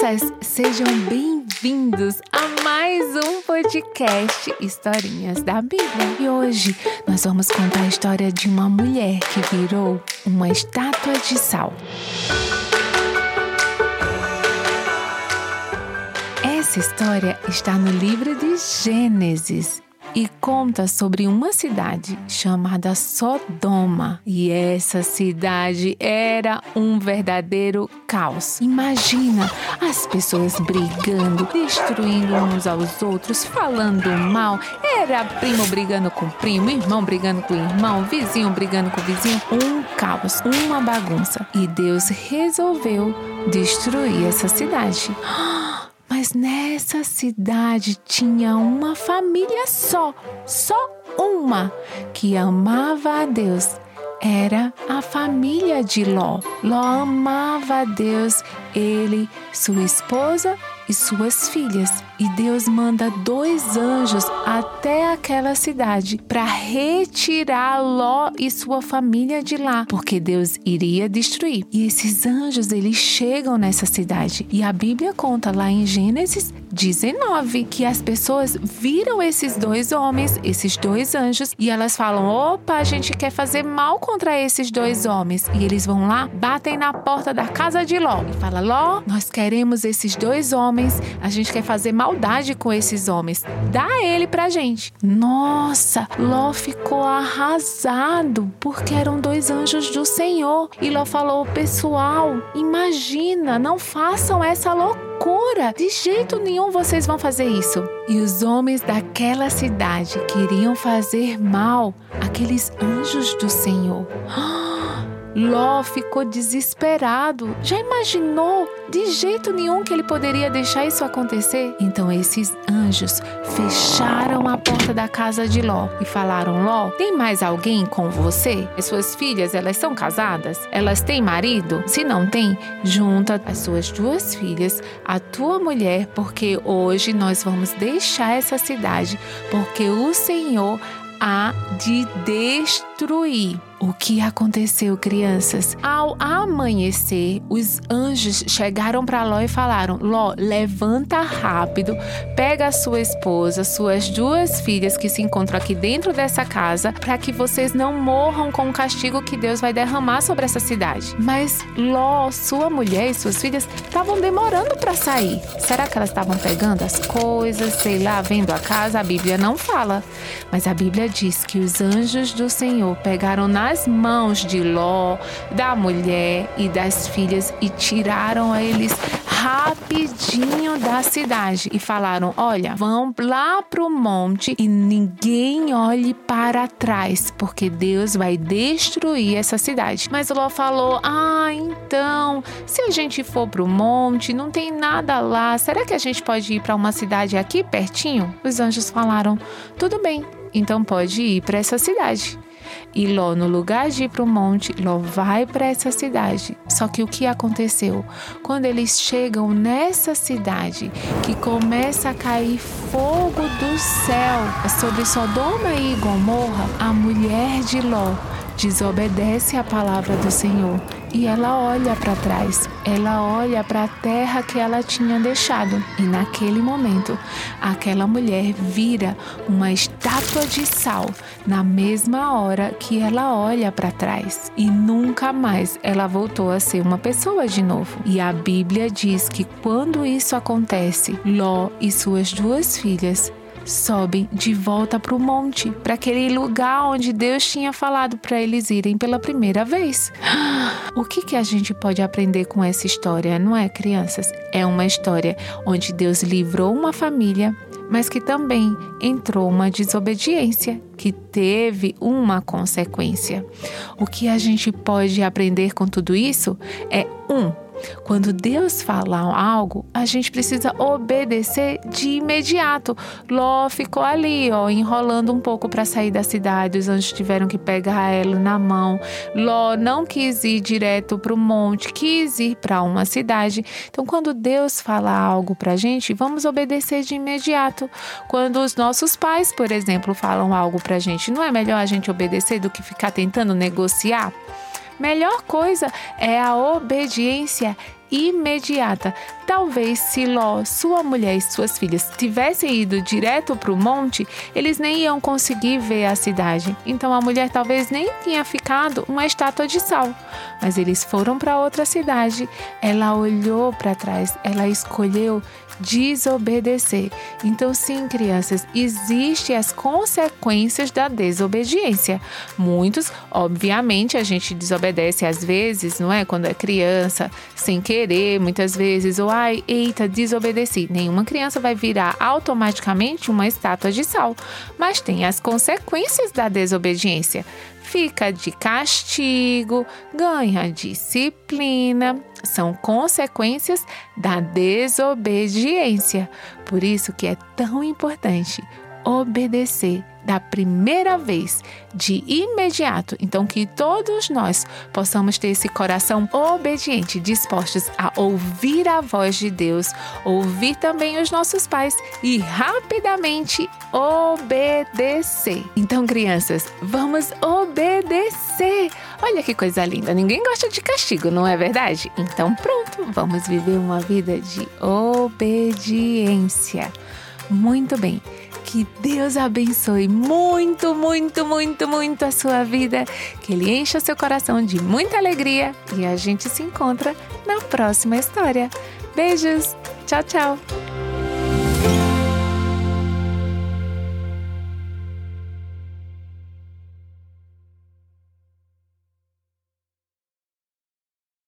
Crianças, sejam bem-vindos a mais um podcast Historinhas da Bíblia. E hoje nós vamos contar a história de uma mulher que virou uma estátua de sal. Essa história está no livro de Gênesis e conta sobre uma cidade chamada Sodoma. E essa cidade era um verdadeiro caos. Imagina as pessoas brigando, destruindo uns aos outros, falando mal. Era primo brigando com primo, irmão brigando com irmão, vizinho brigando com vizinho. Um caos, uma bagunça. E Deus resolveu destruir essa cidade. Mas nessa cidade tinha uma família só, só uma, que amava a Deus. Era a família de Ló. Ló amava a Deus, ele, sua esposa e suas filhas. E Deus manda dois anjos até aquela cidade para retirar Ló e sua família de lá, porque Deus iria destruir. E esses anjos, eles chegam nessa cidade. E a Bíblia conta lá em Gênesis 19 que as pessoas viram esses dois homens, esses dois anjos, e elas falam: "Opa, a gente quer fazer mal contra esses dois homens". E eles vão lá, batem na porta da casa de Ló e fala: "Ló, nós queremos esses dois homens a gente quer fazer maldade com esses homens. Dá ele pra gente. Nossa, Ló ficou arrasado porque eram dois anjos do Senhor. E Ló falou: Pessoal, imagina, não façam essa loucura. De jeito nenhum vocês vão fazer isso. E os homens daquela cidade queriam fazer mal àqueles anjos do Senhor. Ló ficou desesperado. Já imaginou de jeito nenhum que ele poderia deixar isso acontecer? Então esses anjos fecharam a porta da casa de Ló e falaram: Ló, tem mais alguém com você? As suas filhas, elas são casadas? Elas têm marido? Se não tem, junta as suas duas filhas, a tua mulher, porque hoje nós vamos deixar essa cidade, porque o Senhor há de destruir. O que aconteceu, crianças? Ao amanhecer, os anjos chegaram para Ló e falaram: Ló, levanta rápido, pega a sua esposa, suas duas filhas que se encontram aqui dentro dessa casa, para que vocês não morram com o castigo que Deus vai derramar sobre essa cidade. Mas Ló, sua mulher e suas filhas estavam demorando para sair. Será que elas estavam pegando as coisas, sei lá, vendo a casa? A Bíblia não fala, mas a Bíblia diz que os anjos do Senhor pegaram na nas mãos de Ló, da mulher e das filhas e tiraram eles rapidinho da cidade e falaram: Olha, vão lá pro monte e ninguém olhe para trás, porque Deus vai destruir essa cidade. Mas Ló falou: Ah, então, se a gente for pro monte, não tem nada lá, será que a gente pode ir para uma cidade aqui pertinho? Os anjos falaram: Tudo bem, então pode ir para essa cidade. E Ló, no lugar de ir para o monte, Ló vai para essa cidade. Só que o que aconteceu? Quando eles chegam nessa cidade, que começa a cair fogo do céu sobre Sodoma e Gomorra, a mulher de Ló desobedece à palavra do Senhor e ela olha para trás, ela olha para a terra que ela tinha deixado. E naquele momento, aquela mulher vira uma estátua de sal na mesma hora que ela olha para trás. E nunca mais ela voltou a ser uma pessoa de novo. E a Bíblia diz que quando isso acontece, Ló e suas duas filhas sobem de volta para o monte, para aquele lugar onde Deus tinha falado para eles irem pela primeira vez. O que, que a gente pode aprender com essa história, não é, crianças? É uma história onde Deus livrou uma família, mas que também entrou uma desobediência que teve uma consequência. O que a gente pode aprender com tudo isso é um quando Deus fala algo, a gente precisa obedecer de imediato. Ló ficou ali, ó, enrolando um pouco para sair da cidade. Os anjos tiveram que pegar ela na mão. Ló não quis ir direto para o monte, quis ir para uma cidade. Então, quando Deus fala algo para a gente, vamos obedecer de imediato. Quando os nossos pais, por exemplo, falam algo para a gente, não é melhor a gente obedecer do que ficar tentando negociar? Melhor coisa é a obediência imediata. Talvez se Ló, sua mulher e suas filhas tivessem ido direto para o monte, eles nem iam conseguir ver a cidade. Então a mulher talvez nem tinha ficado uma estátua de sal. Mas eles foram para outra cidade. Ela olhou para trás, ela escolheu desobedecer. Então, sim, crianças, existem as consequências da desobediência. Muitos, obviamente, a gente desobedece às vezes, não é? Quando é criança, sem querer, muitas vezes, ou ai, eita, desobedeci. Nenhuma criança vai virar automaticamente uma estátua de sal, mas tem as consequências da desobediência fica de castigo, ganha disciplina. São consequências da desobediência. Por isso que é tão importante obedecer da primeira vez, de imediato. Então, que todos nós possamos ter esse coração obediente, dispostos a ouvir a voz de Deus, ouvir também os nossos pais e rapidamente obedecer. Então, crianças, vamos obedecer. Olha que coisa linda. Ninguém gosta de castigo, não é verdade? Então, pronto, vamos viver uma vida de obediência. Muito bem. Que Deus abençoe muito, muito, muito, muito a sua vida. Que Ele encha seu coração de muita alegria e a gente se encontra na próxima história. Beijos! Tchau, tchau!